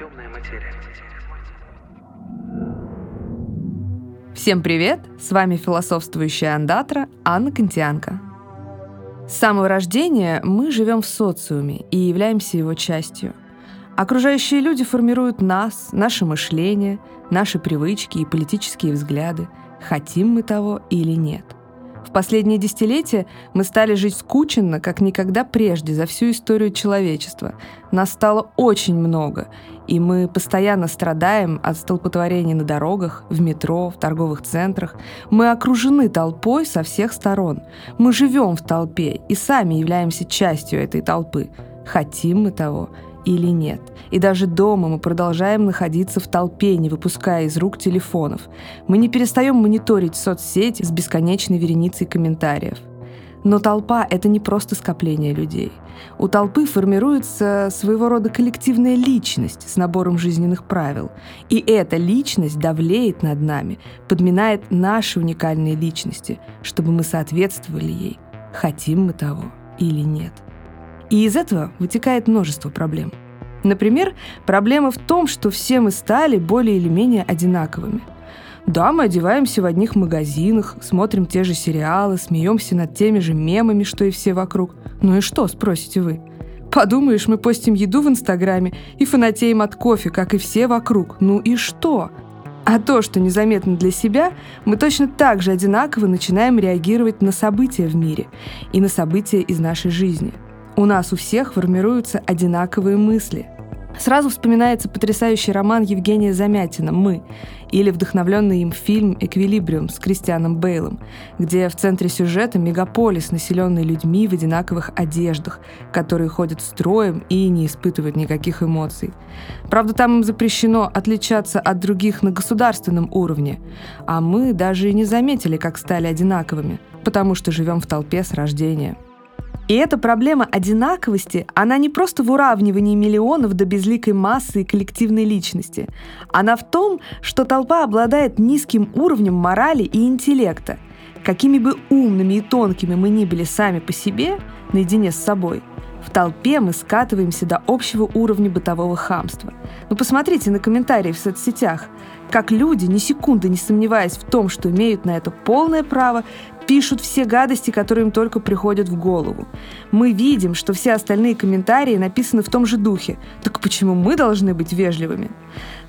Темная материя. Всем привет! С вами философствующая андатра Анна Кантианка. С самого рождения мы живем в социуме и являемся его частью. Окружающие люди формируют нас, наше мышление, наши привычки и политические взгляды, хотим мы того или нет – в последние десятилетия мы стали жить скученно, как никогда прежде за всю историю человечества. Нас стало очень много, и мы постоянно страдаем от столпотворений на дорогах, в метро, в торговых центрах. Мы окружены толпой со всех сторон. Мы живем в толпе и сами являемся частью этой толпы. Хотим мы того или нет. И даже дома мы продолжаем находиться в толпе, не выпуская из рук телефонов. Мы не перестаем мониторить соцсети с бесконечной вереницей комментариев. Но толпа — это не просто скопление людей. У толпы формируется своего рода коллективная личность с набором жизненных правил. И эта личность давлеет над нами, подминает наши уникальные личности, чтобы мы соответствовали ей, хотим мы того или нет. И из этого вытекает множество проблем. Например, проблема в том, что все мы стали более или менее одинаковыми. Да, мы одеваемся в одних магазинах, смотрим те же сериалы, смеемся над теми же мемами, что и все вокруг. Ну и что, спросите вы? Подумаешь, мы постим еду в Инстаграме и фанатеем от кофе, как и все вокруг. Ну и что? А то, что незаметно для себя, мы точно так же одинаково начинаем реагировать на события в мире и на события из нашей жизни – у нас у всех формируются одинаковые мысли. Сразу вспоминается потрясающий роман Евгения Замятина «Мы» или вдохновленный им фильм «Эквилибриум» с Кристианом Бейлом, где в центре сюжета мегаполис, населенный людьми в одинаковых одеждах, которые ходят строем и не испытывают никаких эмоций. Правда, там им запрещено отличаться от других на государственном уровне, а мы даже и не заметили, как стали одинаковыми, потому что живем в толпе с рождения. И эта проблема одинаковости, она не просто в уравнивании миллионов до безликой массы и коллективной личности. Она в том, что толпа обладает низким уровнем морали и интеллекта. Какими бы умными и тонкими мы ни были сами по себе, наедине с собой, в толпе мы скатываемся до общего уровня бытового хамства. Ну посмотрите на комментарии в соцсетях, как люди, ни секунды не сомневаясь в том, что имеют на это полное право, пишут все гадости, которые им только приходят в голову. Мы видим, что все остальные комментарии написаны в том же духе. Так почему мы должны быть вежливыми?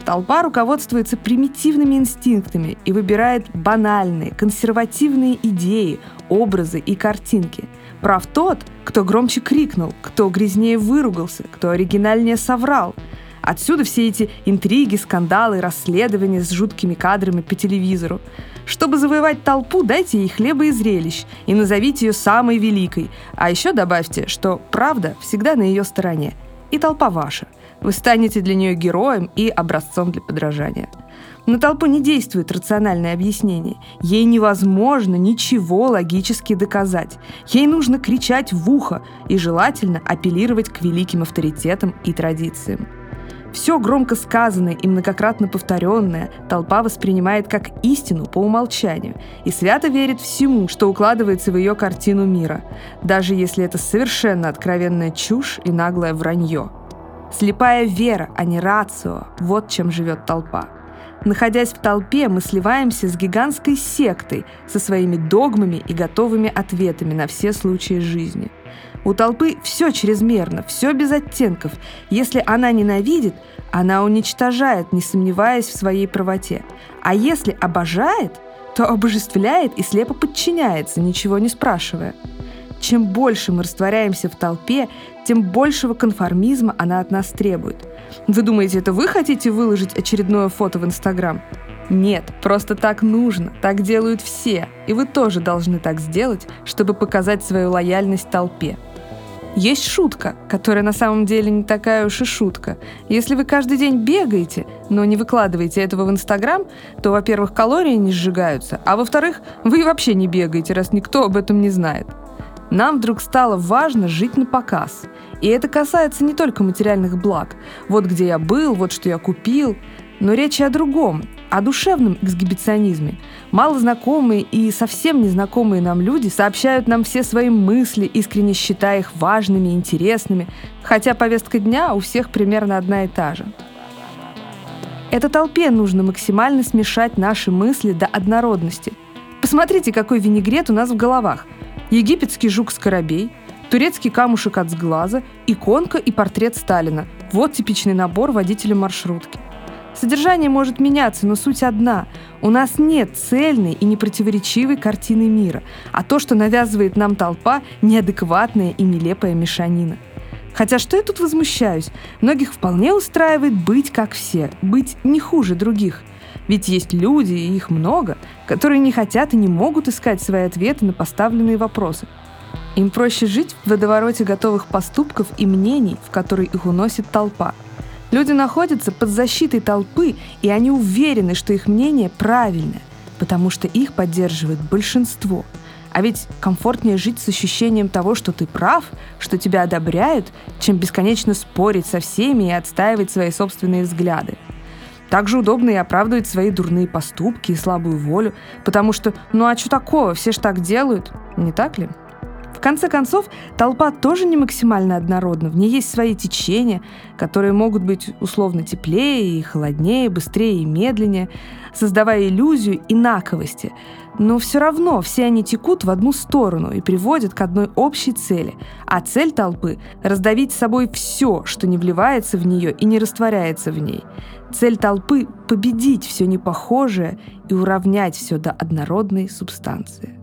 Толпа руководствуется примитивными инстинктами и выбирает банальные, консервативные идеи, образы и картинки. Прав тот, кто громче крикнул, кто грязнее выругался, кто оригинальнее соврал – Отсюда все эти интриги, скандалы, расследования с жуткими кадрами по телевизору. Чтобы завоевать толпу, дайте ей хлеба и зрелищ и назовите ее самой великой. А еще добавьте, что правда всегда на ее стороне. И толпа ваша. Вы станете для нее героем и образцом для подражания. На толпу не действует рациональное объяснение. Ей невозможно ничего логически доказать. Ей нужно кричать в ухо и желательно апеллировать к великим авторитетам и традициям. Все громко сказанное и многократно повторенное толпа воспринимает как истину по умолчанию и свято верит всему, что укладывается в ее картину мира, даже если это совершенно откровенная чушь и наглое вранье. Слепая вера, а не рацио – вот чем живет толпа. Находясь в толпе, мы сливаемся с гигантской сектой со своими догмами и готовыми ответами на все случаи жизни – у толпы все чрезмерно, все без оттенков. Если она ненавидит, она уничтожает, не сомневаясь в своей правоте. А если обожает, то обожествляет и слепо подчиняется, ничего не спрашивая. Чем больше мы растворяемся в толпе, тем большего конформизма она от нас требует. Вы думаете, это вы хотите выложить очередное фото в Инстаграм? Нет, просто так нужно, так делают все, и вы тоже должны так сделать, чтобы показать свою лояльность толпе. Есть шутка, которая на самом деле не такая уж и шутка. Если вы каждый день бегаете, но не выкладываете этого в Инстаграм, то, во-первых, калории не сжигаются, а во-вторых, вы вообще не бегаете, раз никто об этом не знает. Нам вдруг стало важно жить на показ. И это касается не только материальных благ. Вот где я был, вот что я купил. Но речь о другом, о душевном эксгибиционизме. Малознакомые и совсем незнакомые нам люди сообщают нам все свои мысли, искренне считая их важными и интересными, хотя повестка дня у всех примерно одна и та же. Это толпе нужно максимально смешать наши мысли до однородности. Посмотрите, какой винегрет у нас в головах. Египетский жук-скоробей, турецкий камушек от сглаза, иконка и портрет Сталина. Вот типичный набор водителя маршрутки. Содержание может меняться, но суть одна. У нас нет цельной и непротиворечивой картины мира, а то, что навязывает нам толпа, неадекватная и нелепая мешанина. Хотя что я тут возмущаюсь? Многих вполне устраивает быть как все, быть не хуже других. Ведь есть люди, и их много, которые не хотят и не могут искать свои ответы на поставленные вопросы. Им проще жить в водовороте готовых поступков и мнений, в который их уносит толпа – Люди находятся под защитой толпы, и они уверены, что их мнение правильное, потому что их поддерживает большинство. А ведь комфортнее жить с ощущением того, что ты прав, что тебя одобряют, чем бесконечно спорить со всеми и отстаивать свои собственные взгляды. Также удобно и оправдывать свои дурные поступки и слабую волю, потому что, ну а что такого, все ж так делают, не так ли? В конце концов, толпа тоже не максимально однородна. В ней есть свои течения, которые могут быть условно теплее и холоднее, быстрее и медленнее, создавая иллюзию инаковости. Но все равно все они текут в одну сторону и приводят к одной общей цели. А цель толпы — раздавить с собой все, что не вливается в нее и не растворяется в ней. Цель толпы — победить все непохожее и уравнять все до однородной субстанции.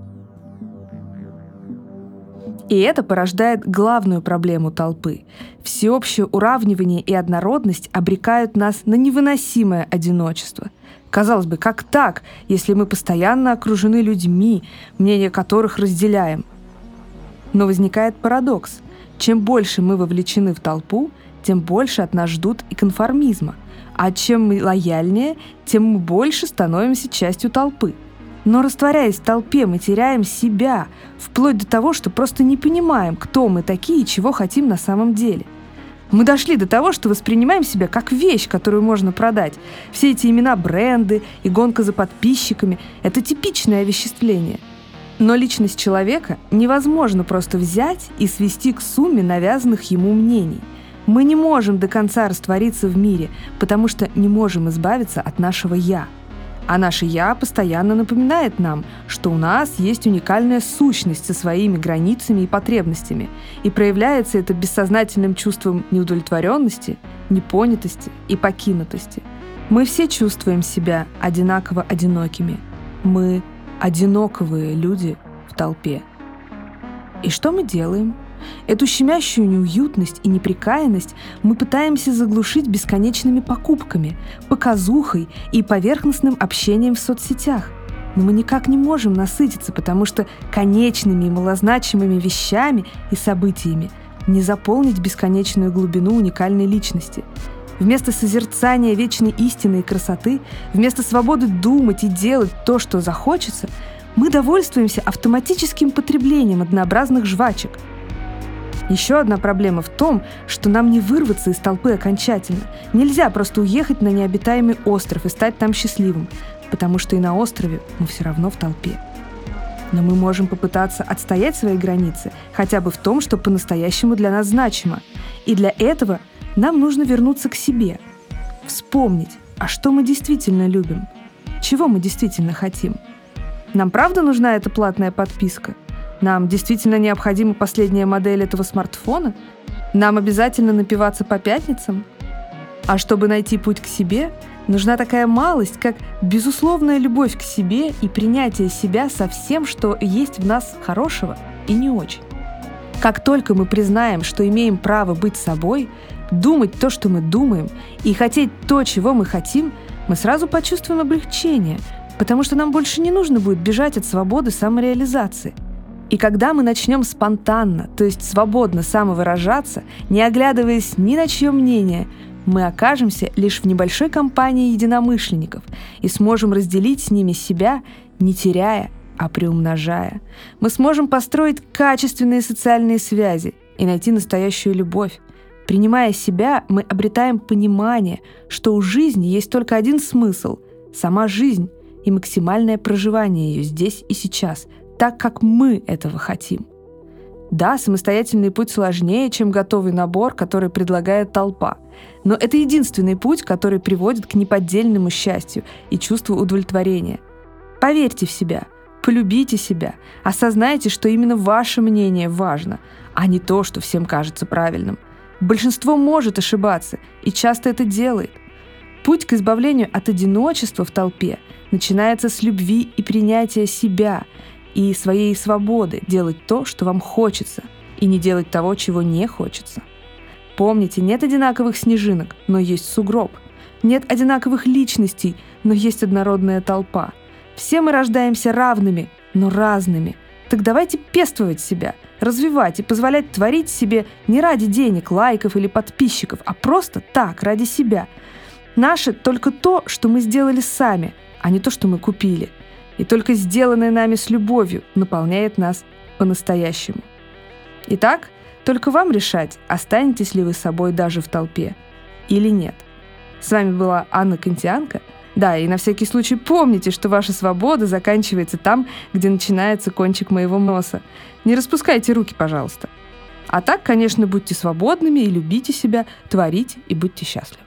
И это порождает главную проблему толпы. Всеобщее уравнивание и однородность обрекают нас на невыносимое одиночество. Казалось бы, как так, если мы постоянно окружены людьми, мнение которых разделяем? Но возникает парадокс. Чем больше мы вовлечены в толпу, тем больше от нас ждут и конформизма. А чем мы лояльнее, тем мы больше становимся частью толпы – но растворяясь в толпе, мы теряем себя, вплоть до того, что просто не понимаем, кто мы такие и чего хотим на самом деле. Мы дошли до того, что воспринимаем себя как вещь, которую можно продать. Все эти имена, бренды и гонка за подписчиками – это типичное овеществление. Но личность человека невозможно просто взять и свести к сумме навязанных ему мнений. Мы не можем до конца раствориться в мире, потому что не можем избавиться от нашего «я». А наше «я» постоянно напоминает нам, что у нас есть уникальная сущность со своими границами и потребностями, и проявляется это бессознательным чувством неудовлетворенности, непонятости и покинутости. Мы все чувствуем себя одинаково одинокими. Мы одиноковые люди в толпе. И что мы делаем? Эту щемящую неуютность и неприкаянность мы пытаемся заглушить бесконечными покупками, показухой и поверхностным общением в соцсетях. Но мы никак не можем насытиться, потому что конечными и малозначимыми вещами и событиями не заполнить бесконечную глубину уникальной личности. Вместо созерцания вечной истины и красоты, вместо свободы думать и делать то, что захочется, мы довольствуемся автоматическим потреблением однообразных жвачек – еще одна проблема в том, что нам не вырваться из толпы окончательно. Нельзя просто уехать на необитаемый остров и стать там счастливым, потому что и на острове мы все равно в толпе. Но мы можем попытаться отстоять свои границы хотя бы в том, что по-настоящему для нас значимо. И для этого нам нужно вернуться к себе, вспомнить, а что мы действительно любим, чего мы действительно хотим. Нам правда нужна эта платная подписка – нам действительно необходима последняя модель этого смартфона? Нам обязательно напиваться по пятницам? А чтобы найти путь к себе, нужна такая малость, как безусловная любовь к себе и принятие себя со всем, что есть в нас хорошего и не очень. Как только мы признаем, что имеем право быть собой, думать то, что мы думаем, и хотеть то, чего мы хотим, мы сразу почувствуем облегчение, потому что нам больше не нужно будет бежать от свободы самореализации – и когда мы начнем спонтанно, то есть свободно самовыражаться, не оглядываясь ни на чье мнение, мы окажемся лишь в небольшой компании единомышленников и сможем разделить с ними себя, не теряя, а приумножая. Мы сможем построить качественные социальные связи и найти настоящую любовь. Принимая себя, мы обретаем понимание, что у жизни есть только один смысл — сама жизнь и максимальное проживание ее здесь и сейчас — так, как мы этого хотим. Да, самостоятельный путь сложнее, чем готовый набор, который предлагает толпа. Но это единственный путь, который приводит к неподдельному счастью и чувству удовлетворения. Поверьте в себя, полюбите себя, осознайте, что именно ваше мнение важно, а не то, что всем кажется правильным. Большинство может ошибаться и часто это делает. Путь к избавлению от одиночества в толпе начинается с любви и принятия себя – и своей свободы делать то, что вам хочется, и не делать того, чего не хочется. Помните, нет одинаковых снежинок, но есть сугроб. Нет одинаковых личностей, но есть однородная толпа. Все мы рождаемся равными, но разными. Так давайте пествовать себя, развивать и позволять творить себе не ради денег, лайков или подписчиков, а просто так, ради себя. Наше только то, что мы сделали сами, а не то, что мы купили – и только сделанное нами с любовью наполняет нас по-настоящему. Итак, только вам решать, останетесь ли вы собой даже в толпе или нет. С вами была Анна Контианка. Да, и на всякий случай помните, что ваша свобода заканчивается там, где начинается кончик моего носа. Не распускайте руки, пожалуйста. А так, конечно, будьте свободными и любите себя, творите и будьте счастливы.